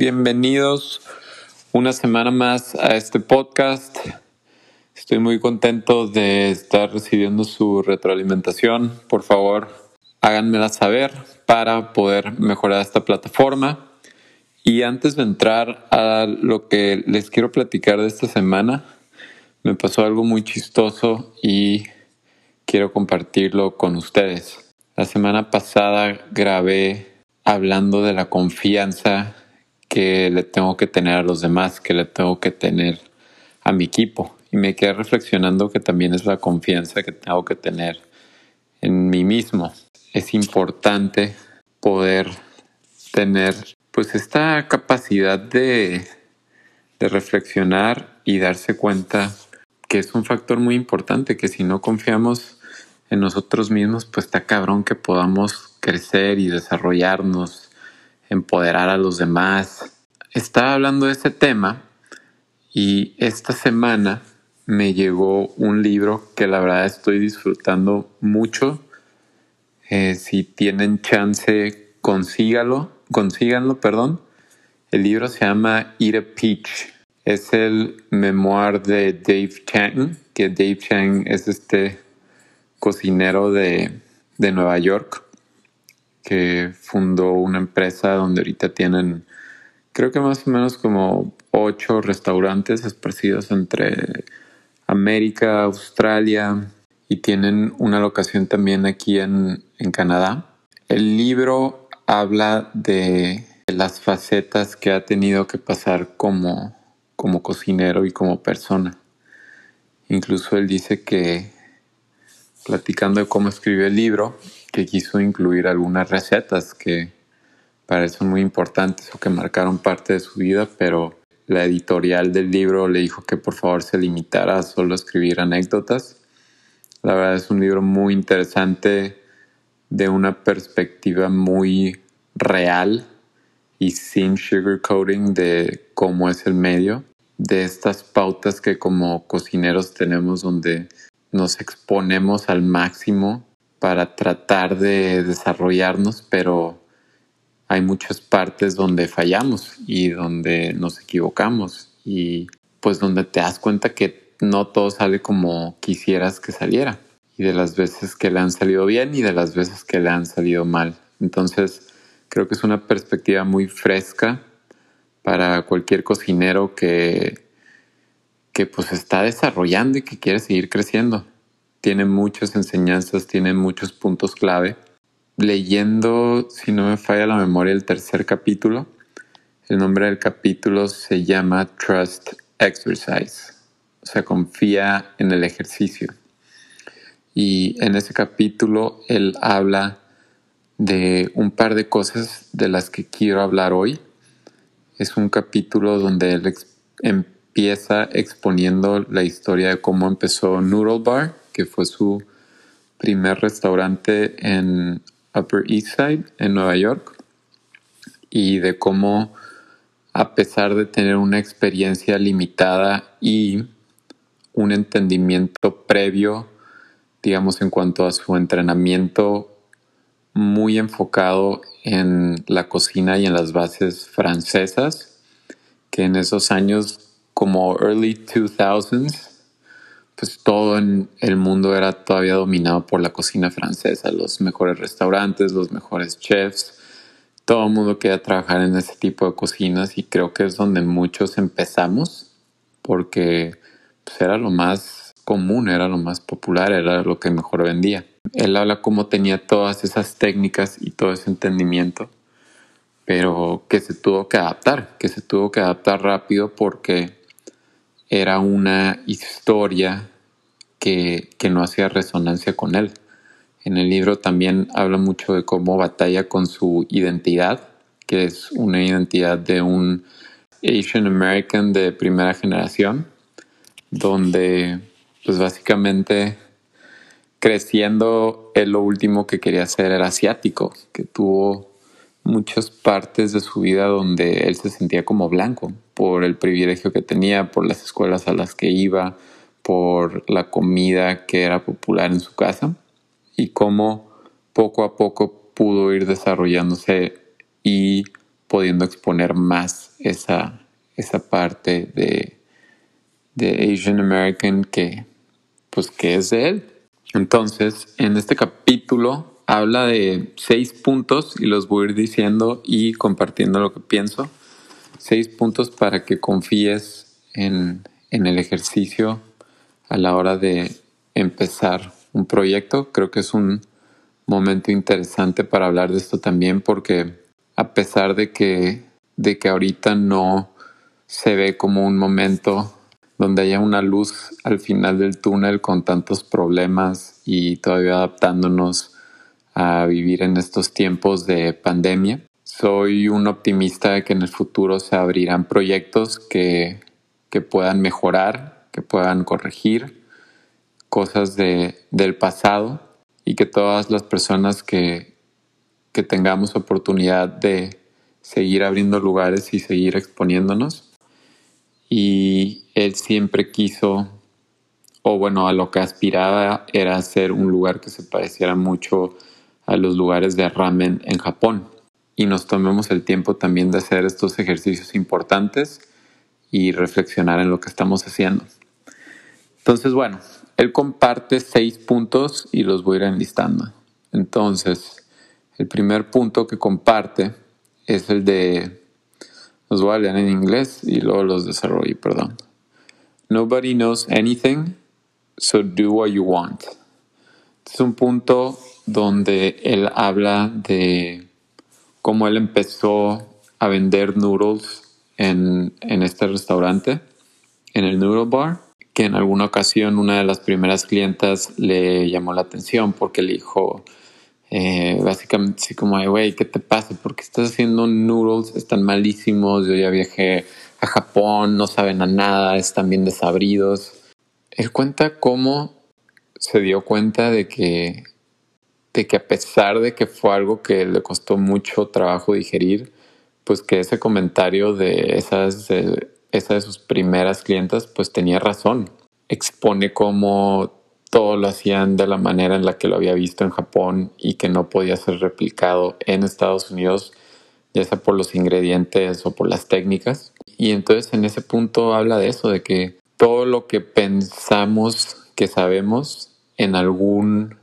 bienvenidos una semana más a este podcast. Estoy muy contento de estar recibiendo su retroalimentación. Por favor, háganmela saber para poder mejorar esta plataforma. Y antes de entrar a lo que les quiero platicar de esta semana, me pasó algo muy chistoso y quiero compartirlo con ustedes. La semana pasada grabé hablando de la confianza que le tengo que tener a los demás, que le tengo que tener a mi equipo. Y me quedé reflexionando que también es la confianza que tengo que tener en mí mismo. Es importante poder tener pues esta capacidad de, de reflexionar y darse cuenta que es un factor muy importante, que si no confiamos en nosotros mismos, pues está cabrón que podamos crecer y desarrollarnos empoderar a los demás. Estaba hablando de ese tema y esta semana me llegó un libro que la verdad estoy disfrutando mucho. Eh, si tienen chance, consígalo, consíganlo, perdón. El libro se llama Eat a Peach. Es el memoir de Dave Chang, que Dave Chang es este cocinero de, de Nueva York que fundó una empresa donde ahorita tienen, creo que más o menos como ocho restaurantes esparcidos entre América, Australia y tienen una locación también aquí en, en Canadá. El libro habla de las facetas que ha tenido que pasar como, como cocinero y como persona. Incluso él dice que, platicando de cómo escribió el libro, que quiso incluir algunas recetas que parecen muy importantes o que marcaron parte de su vida, pero la editorial del libro le dijo que por favor se limitara a solo escribir anécdotas. La verdad es un libro muy interesante de una perspectiva muy real y sin sugarcoating de cómo es el medio, de estas pautas que como cocineros tenemos donde nos exponemos al máximo para tratar de desarrollarnos, pero hay muchas partes donde fallamos y donde nos equivocamos. Y pues donde te das cuenta que no todo sale como quisieras que saliera. Y de las veces que le han salido bien y de las veces que le han salido mal. Entonces creo que es una perspectiva muy fresca para cualquier cocinero que, que pues está desarrollando y que quiere seguir creciendo tiene muchas enseñanzas, tiene muchos puntos clave. Leyendo, si no me falla la memoria, el tercer capítulo, el nombre del capítulo se llama Trust Exercise, o sea, confía en el ejercicio. Y en ese capítulo él habla de un par de cosas de las que quiero hablar hoy. Es un capítulo donde él empieza exponiendo la historia de cómo empezó Noodle Bar que fue su primer restaurante en Upper East Side, en Nueva York, y de cómo, a pesar de tener una experiencia limitada y un entendimiento previo, digamos, en cuanto a su entrenamiento muy enfocado en la cocina y en las bases francesas, que en esos años como early 2000s pues todo en el mundo era todavía dominado por la cocina francesa, los mejores restaurantes, los mejores chefs, todo el mundo quería trabajar en ese tipo de cocinas y creo que es donde muchos empezamos porque pues, era lo más común, era lo más popular, era lo que mejor vendía. Él habla cómo tenía todas esas técnicas y todo ese entendimiento, pero que se tuvo que adaptar, que se tuvo que adaptar rápido porque era una historia que, no hacía resonancia con él. En el libro también habla mucho de cómo batalla con su identidad, que es una identidad de un Asian American de primera generación, donde pues básicamente creciendo él lo último que quería ser era asiático, que tuvo muchas partes de su vida donde él se sentía como blanco por el privilegio que tenía, por las escuelas a las que iba, por la comida que era popular en su casa y cómo poco a poco pudo ir desarrollándose y pudiendo exponer más esa, esa parte de, de Asian American que, pues, que es de él. Entonces, en este capítulo habla de seis puntos y los voy a ir diciendo y compartiendo lo que pienso. Seis puntos para que confíes en, en el ejercicio a la hora de empezar un proyecto. Creo que es un momento interesante para hablar de esto también porque a pesar de que, de que ahorita no se ve como un momento donde haya una luz al final del túnel con tantos problemas y todavía adaptándonos a vivir en estos tiempos de pandemia. Soy un optimista de que en el futuro se abrirán proyectos que, que puedan mejorar, que puedan corregir cosas de, del pasado y que todas las personas que, que tengamos oportunidad de seguir abriendo lugares y seguir exponiéndonos. Y él siempre quiso, o bueno, a lo que aspiraba era hacer un lugar que se pareciera mucho a los lugares de ramen en Japón. Y nos tomemos el tiempo también de hacer estos ejercicios importantes y reflexionar en lo que estamos haciendo. Entonces, bueno, él comparte seis puntos y los voy a ir enlistando. Entonces, el primer punto que comparte es el de, los voy a leer en inglés y luego los desarrollo, perdón. Nobody knows anything, so do what you want. Este es un punto donde él habla de cómo él empezó a vender noodles en, en este restaurante, en el Noodle Bar que en alguna ocasión una de las primeras clientas le llamó la atención porque le dijo eh, básicamente así como, güey, ¿qué te pasa? Porque estás haciendo noodles, están malísimos, yo ya viajé a Japón, no saben a nada, están bien desabridos. Él cuenta cómo se dio cuenta de que, de que a pesar de que fue algo que le costó mucho trabajo digerir, pues que ese comentario de esas esa de sus primeras clientas pues tenía razón. Expone cómo todo lo hacían de la manera en la que lo había visto en Japón y que no podía ser replicado en Estados Unidos, ya sea por los ingredientes o por las técnicas. Y entonces en ese punto habla de eso, de que todo lo que pensamos que sabemos en algún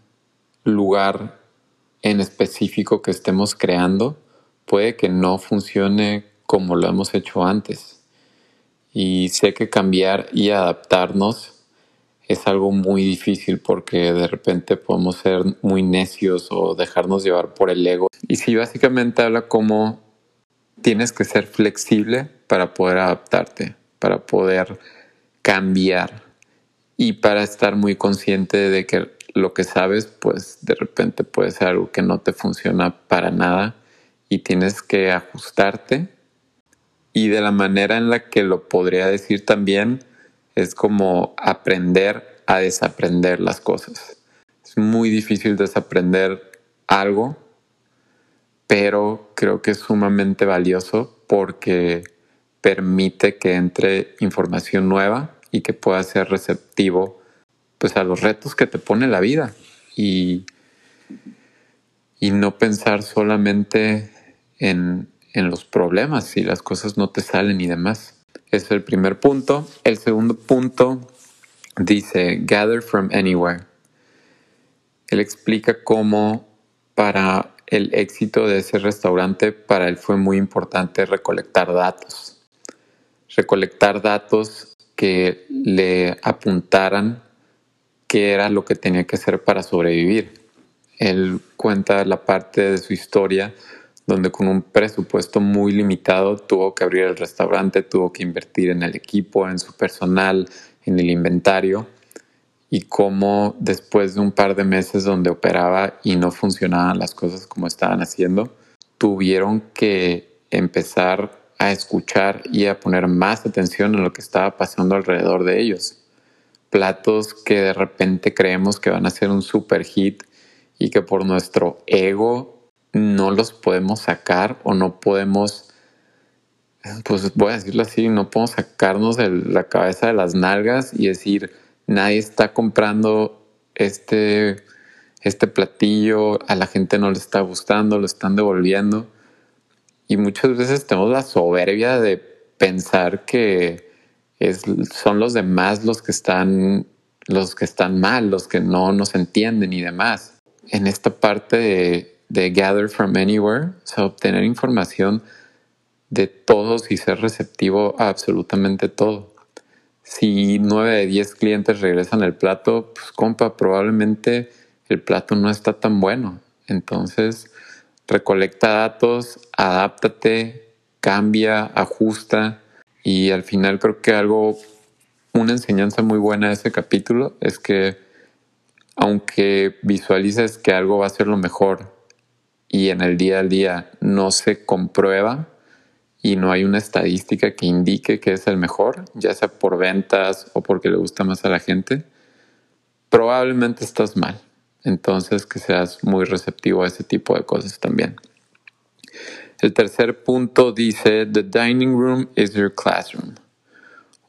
lugar en específico que estemos creando, puede que no funcione como lo hemos hecho antes. Y sé que cambiar y adaptarnos es algo muy difícil porque de repente podemos ser muy necios o dejarnos llevar por el ego. Y sí, básicamente habla como tienes que ser flexible para poder adaptarte, para poder cambiar y para estar muy consciente de que lo que sabes, pues de repente puede ser algo que no te funciona para nada y tienes que ajustarte y de la manera en la que lo podría decir también es como aprender a desaprender las cosas. Es muy difícil desaprender algo, pero creo que es sumamente valioso porque permite que entre información nueva y que pueda ser receptivo pues a los retos que te pone la vida y, y no pensar solamente en, en los problemas si las cosas no te salen y demás. Es el primer punto. El segundo punto dice, gather from anywhere. Él explica cómo para el éxito de ese restaurante, para él fue muy importante recolectar datos. Recolectar datos que le apuntaran qué era lo que tenía que hacer para sobrevivir. Él cuenta la parte de su historia donde con un presupuesto muy limitado tuvo que abrir el restaurante, tuvo que invertir en el equipo, en su personal, en el inventario y cómo después de un par de meses donde operaba y no funcionaban las cosas como estaban haciendo, tuvieron que empezar a escuchar y a poner más atención en lo que estaba pasando alrededor de ellos. Platos que de repente creemos que van a ser un super hit y que por nuestro ego no los podemos sacar o no podemos, pues voy a decirlo así, no podemos sacarnos de la cabeza de las nalgas y decir, nadie está comprando este, este platillo, a la gente no le está gustando, lo están devolviendo. y muchas veces tenemos la soberbia de pensar que es, son los demás los que están los que están mal, los que no nos entienden y demás. En esta parte de, de gather from anywhere, o sea, obtener información de todos y ser receptivo a absolutamente todo. Si nueve de diez clientes regresan el plato, pues compa, probablemente el plato no está tan bueno. Entonces, recolecta datos, adáptate, cambia, ajusta y al final creo que algo, una enseñanza muy buena de ese capítulo es que aunque visualices que algo va a ser lo mejor y en el día a día no se comprueba y no hay una estadística que indique que es el mejor, ya sea por ventas o porque le gusta más a la gente, probablemente estás mal. Entonces, que seas muy receptivo a ese tipo de cosas también. El tercer punto dice, The dining room is your classroom.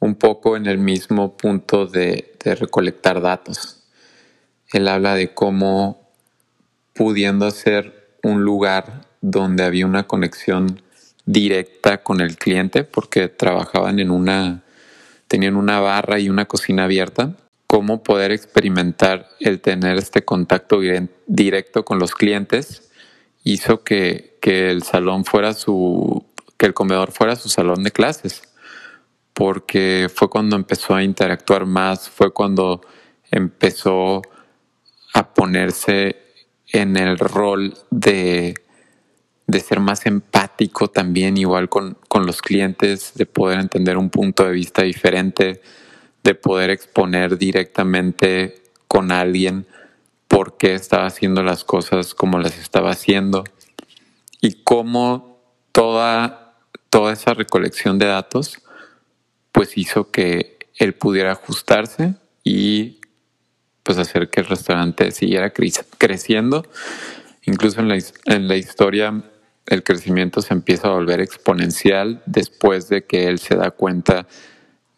Un poco en el mismo punto de, de recolectar datos. Él habla de cómo pudiendo ser un lugar donde había una conexión directa con el cliente, porque trabajaban en una, tenían una barra y una cocina abierta, cómo poder experimentar el tener este contacto directo con los clientes hizo que, que, el salón fuera su, que el comedor fuera su salón de clases, porque fue cuando empezó a interactuar más, fue cuando empezó a ponerse en el rol de, de ser más empático también, igual con, con los clientes, de poder entender un punto de vista diferente, de poder exponer directamente con alguien por qué estaba haciendo las cosas como las estaba haciendo. Y cómo toda, toda esa recolección de datos pues hizo que él pudiera ajustarse y pues hacer que el restaurante siguiera creciendo. Incluso en la, en la historia el crecimiento se empieza a volver exponencial después de que él se da cuenta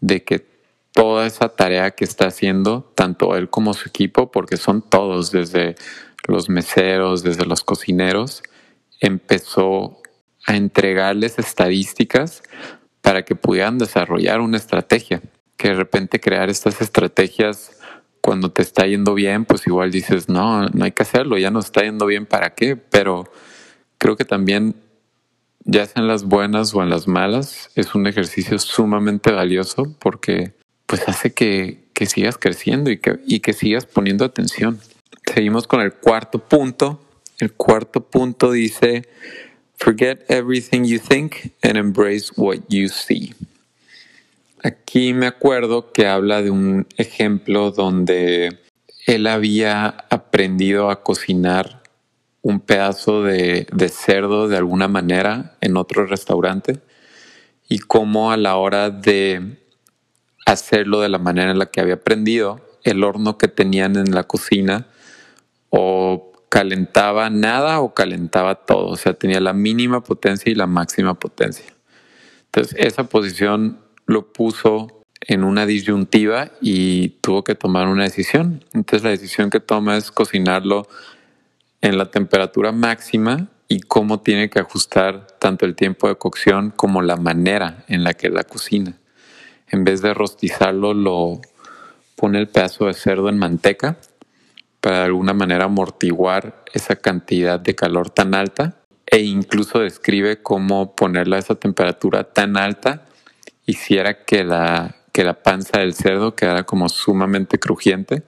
de que toda esa tarea que está haciendo, tanto él como su equipo, porque son todos, desde los meseros, desde los cocineros, empezó a entregarles estadísticas para que pudieran desarrollar una estrategia. Que de repente crear estas estrategias cuando te está yendo bien, pues igual dices, no, no hay que hacerlo, ya no está yendo bien, ¿para qué? Pero creo que también, ya sea en las buenas o en las malas, es un ejercicio sumamente valioso porque pues hace que, que sigas creciendo y que, y que sigas poniendo atención. Seguimos con el cuarto punto. El cuarto punto dice, forget everything you think and embrace what you see. Aquí me acuerdo que habla de un ejemplo donde él había aprendido a cocinar un pedazo de, cerdo de alguna manera en otro restaurante y cómo a la hora de hacerlo de la manera en la que había aprendido. El horno que tenían en la cocina o calentaba nada o calentaba todo, o sea, tenía la mínima potencia y la máxima potencia. Entonces, esa posición lo puso en una disyuntiva y tuvo que tomar una decisión. Entonces, la decisión que toma es cocinarlo en la temperatura máxima y cómo tiene que ajustar tanto el tiempo de cocción como la manera en la que la cocina en vez de rostizarlo, lo pone el pedazo de cerdo en manteca para de alguna manera amortiguar esa cantidad de calor tan alta e incluso describe cómo ponerla a esa temperatura tan alta hiciera que la, que la panza del cerdo quedara como sumamente crujiente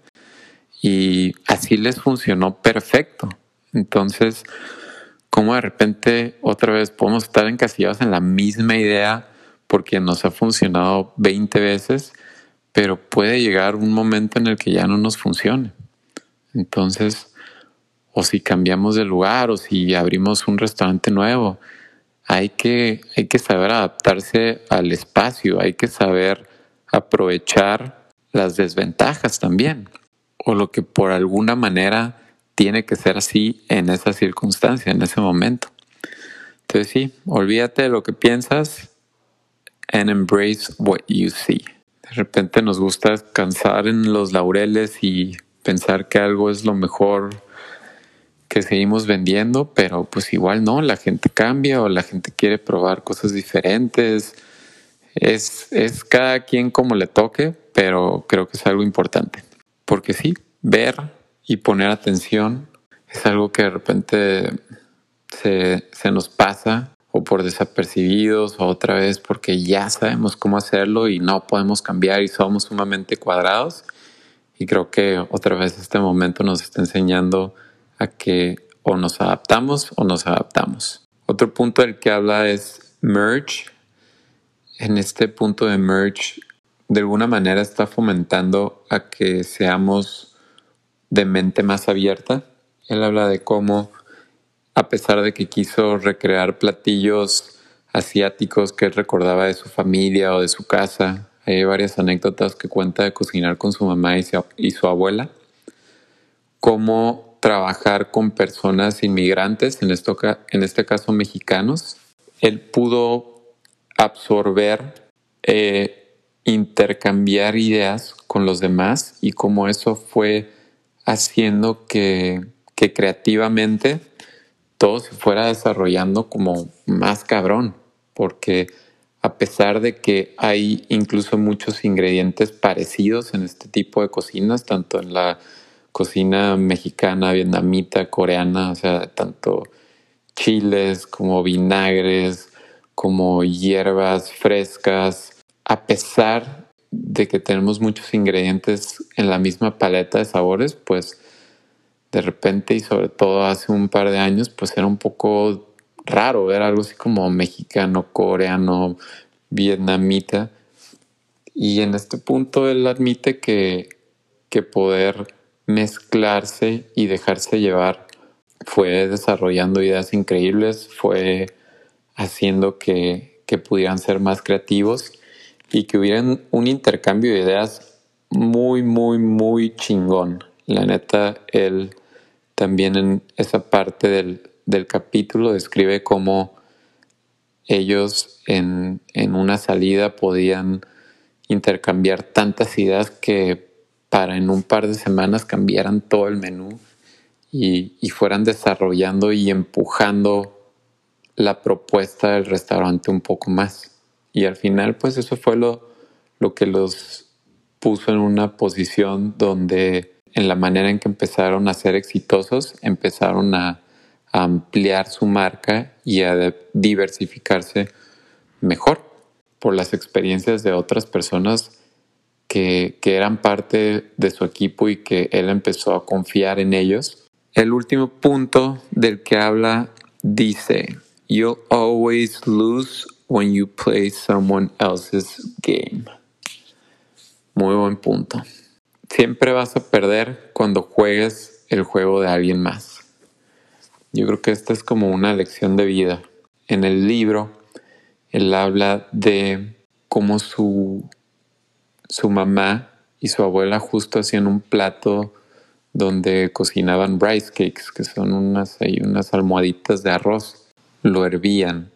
y así les funcionó perfecto. Entonces, como de repente otra vez podemos estar encasillados en la misma idea porque nos ha funcionado 20 veces, pero puede llegar un momento en el que ya no nos funcione. Entonces, o si cambiamos de lugar o si abrimos un restaurante nuevo, hay que, hay que saber adaptarse al espacio, hay que saber aprovechar las desventajas también, o lo que por alguna manera tiene que ser así en esa circunstancia, en ese momento. Entonces sí, olvídate de lo que piensas and embrace what you see. De repente nos gusta descansar en los laureles y pensar que algo es lo mejor que seguimos vendiendo, pero pues igual no, la gente cambia o la gente quiere probar cosas diferentes. Es, es cada quien como le toque, pero creo que es algo importante. Porque sí, ver y poner atención es algo que de repente se, se nos pasa o por desapercibidos o otra vez porque ya sabemos cómo hacerlo y no podemos cambiar y somos sumamente cuadrados. Y creo que otra vez este momento nos está enseñando a que o nos adaptamos o nos adaptamos. Otro punto del que habla es merge. En este punto de merge, de alguna manera está fomentando a que seamos de mente más abierta. Él habla de cómo a pesar de que quiso recrear platillos asiáticos que él recordaba de su familia o de su casa. Hay varias anécdotas que cuenta de cocinar con su mamá y su, abuela. Cómo trabajar con personas inmigrantes, en, este caso mexicanos. Él pudo absorber, eh, intercambiar ideas con los demás y cómo eso fue haciendo que, que creativamente todo se fuera desarrollando como más cabrón, porque a pesar de que hay incluso muchos ingredientes parecidos en este tipo de cocinas, tanto en la cocina mexicana, vietnamita, coreana, o sea, tanto chiles como vinagres, como hierbas frescas, a pesar de que tenemos muchos ingredientes en la misma paleta de sabores, pues de repente y sobre todo hace un par de años, pues era un poco raro ver algo así como mexicano, coreano, vietnamita. Y en este punto él admite que, que poder mezclarse y dejarse llevar fue desarrollando ideas increíbles, fue haciendo que, que pudieran ser más creativos y que hubieran un intercambio de ideas muy, muy, muy chingón. La neta, él también en esa parte del, capítulo describe cómo ellos en, una salida podían intercambiar tantas ideas que para en un par de semanas cambiaran todo el menú y, fueran desarrollando y empujando la propuesta del restaurante un poco más. Y al final, pues eso fue lo, lo que los puso en una posición donde en la manera en que empezaron a ser exitosos, empezaron a, ampliar su marca y a diversificarse mejor por las experiencias de otras personas que, eran parte de su equipo y que él empezó a confiar en ellos. El último punto del que habla dice, You'll always lose when you play someone else's game. Muy buen punto. Siempre vas a perder cuando juegues el juego de alguien más. Yo creo que esta es como una lección de vida. En el libro, él habla de cómo su, su mamá y su abuela justo hacían un plato donde cocinaban rice cakes, que son unas, unas almohaditas de arroz. Lo hervían.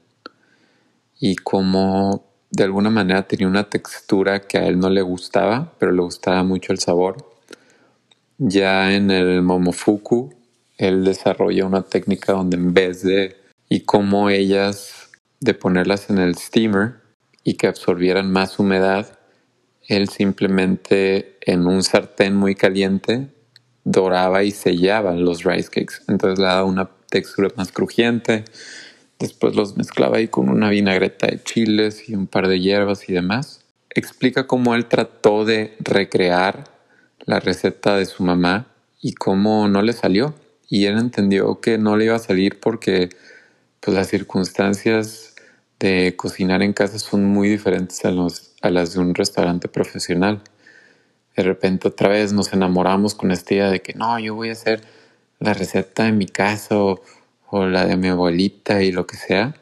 Y como de alguna manera tenía una textura que a él no le gustaba, pero le gustaba mucho el sabor. Ya en el Momofuku, él desarrolla una técnica donde en vez de, y como ellas, de ponerlas en el steamer y que absorbieran más humedad, él simplemente en un sartén muy caliente doraba y sellaba los rice cakes. Entonces le daba una textura más crujiente, Después los mezclaba ahí con una vinagreta de chiles y un par de hierbas y demás. Explica cómo él trató de recrear la receta de su mamá y cómo no le salió. Y él entendió que no le iba a salir porque pues, las circunstancias de cocinar en casa son muy diferentes a, los, a las de un restaurante profesional. De repente otra vez nos enamoramos con esta idea de que no, yo voy a hacer la receta en mi casa o o la de mi abuelita y lo que sea.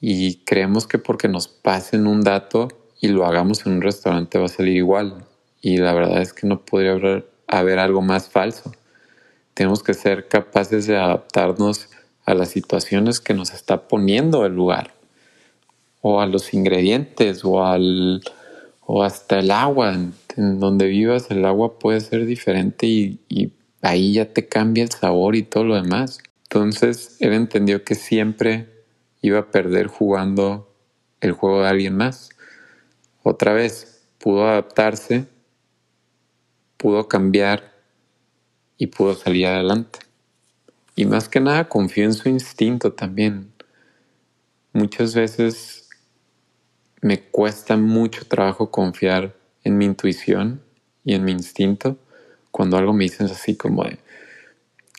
Y creemos que porque nos pasen un dato y lo hagamos en un restaurante va a salir igual. Y la verdad es que no podría haber, haber algo más falso. Tenemos que ser capaces de adaptarnos a las situaciones que nos está poniendo el lugar. O a los ingredientes o, al, o hasta el agua. En, donde vivas el agua puede ser diferente y, y ahí ya te cambia el sabor y todo lo demás. Entonces él entendió que siempre iba a perder jugando el juego de alguien más. Otra vez, pudo adaptarse, pudo cambiar y pudo salir adelante. Y más que nada confió en su instinto también. Muchas veces me cuesta mucho trabajo confiar en mi intuición y en mi instinto cuando algo me dicen así como de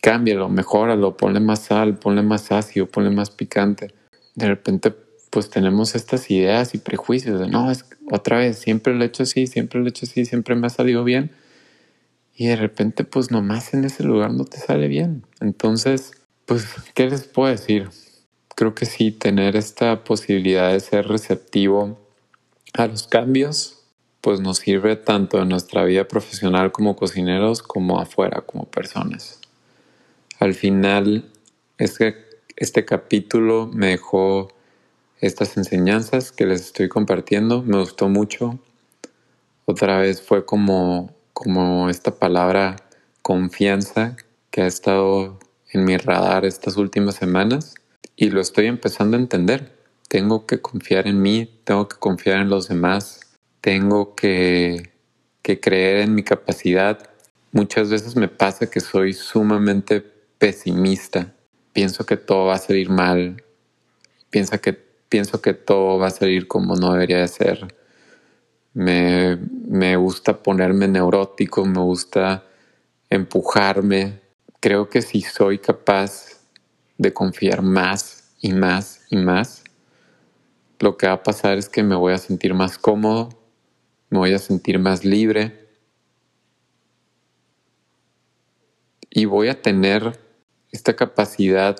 cámbialo, mejóralo, ponle más sal, ponle más ácido, ponle más picante. De repente pues tenemos estas ideas y prejuicios de no, es otra vez, siempre lo he hecho así, siempre lo he hecho así, siempre me ha salido bien y de repente pues nomás en ese lugar no te sale bien. Entonces, pues, ¿qué les puedo decir? Creo que sí, tener esta posibilidad de ser receptivo a los cambios, pues nos sirve tanto en nuestra vida profesional como cocineros como afuera como personas. Al final, este, este capítulo me dejó estas enseñanzas que les estoy compartiendo, me gustó mucho. Otra vez fue como como esta palabra confianza que ha estado en mi radar estas últimas semanas y lo estoy empezando a entender. Tengo que confiar en mí, tengo que confiar en los demás, tengo que, que creer en mi capacidad. Muchas veces me pasa que soy sumamente pesimista. Pienso que todo va a salir mal. Pienso que, pienso que todo va a salir como no debería de ser me, me gusta ponerme neurótico, me gusta empujarme. Creo que si soy capaz de confiar más y más y más, lo que va a pasar es que me voy a sentir más cómodo, me voy a sentir más libre y voy a tener esta capacidad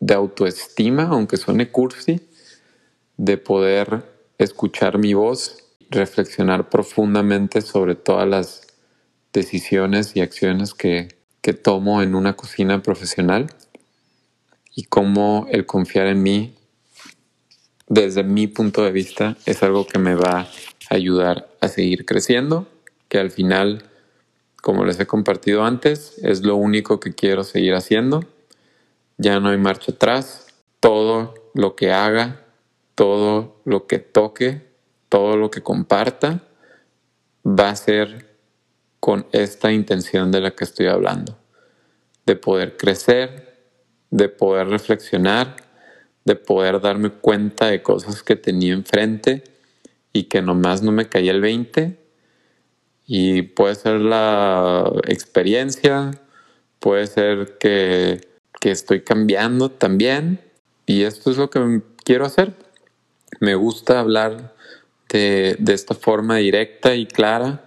de autoestima, aunque suene cursi, de poder escuchar mi voz reflexionar profundamente sobre todas las decisiones y acciones que, que tomo en una cocina profesional y cómo el confiar en mí desde mi punto de vista es algo que me va a ayudar a seguir creciendo, que al final, como les he compartido antes, es lo único que quiero seguir haciendo. Ya no hay marcha atrás. Todo lo que haga, todo lo que toque, todo lo que comparta va a ser con esta intención de la que estoy hablando, de poder crecer, de poder reflexionar, de poder darme cuenta de cosas que tenía enfrente y que nomás no me caía el 20 y puede ser la experiencia, puede ser que, que estoy cambiando también y esto es lo que quiero hacer. Me gusta hablar de, esta forma directa y clara.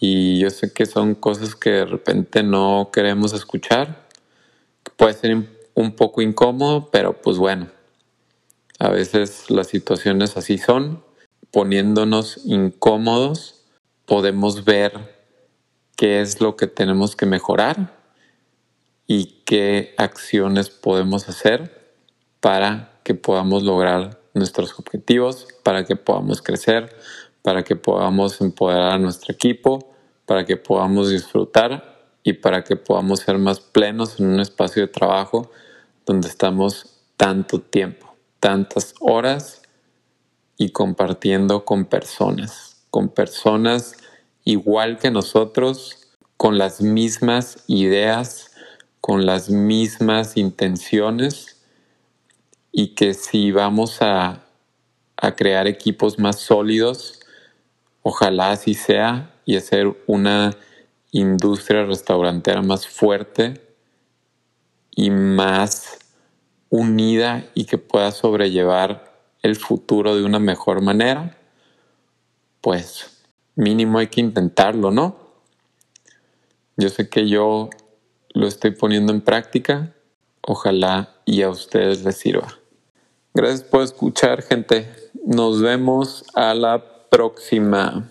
Y yo sé que son cosas que de repente no queremos escuchar. Puede ser un poco incómodo, pero pues bueno, a veces las situaciones así son. Poniéndonos incómodos, podemos ver qué es lo que tenemos que mejorar y qué acciones podemos hacer para que podamos lograr nuestros objetivos, para que podamos crecer, para que podamos empoderar a nuestro equipo, para que podamos disfrutar y para que podamos ser más plenos en un espacio de trabajo donde estamos tanto tiempo, tantas horas y compartiendo con personas, con personas igual que nosotros, con las mismas ideas, con las mismas intenciones y que si vamos a, crear equipos más sólidos, ojalá así sea, y hacer una industria restaurantera más fuerte y más unida y que pueda sobrellevar el futuro de una mejor manera, pues mínimo hay que intentarlo, ¿no? Yo sé que yo lo estoy poniendo en práctica, ojalá y a ustedes les sirva. Gracias por escuchar, gente. Nos vemos a la próxima.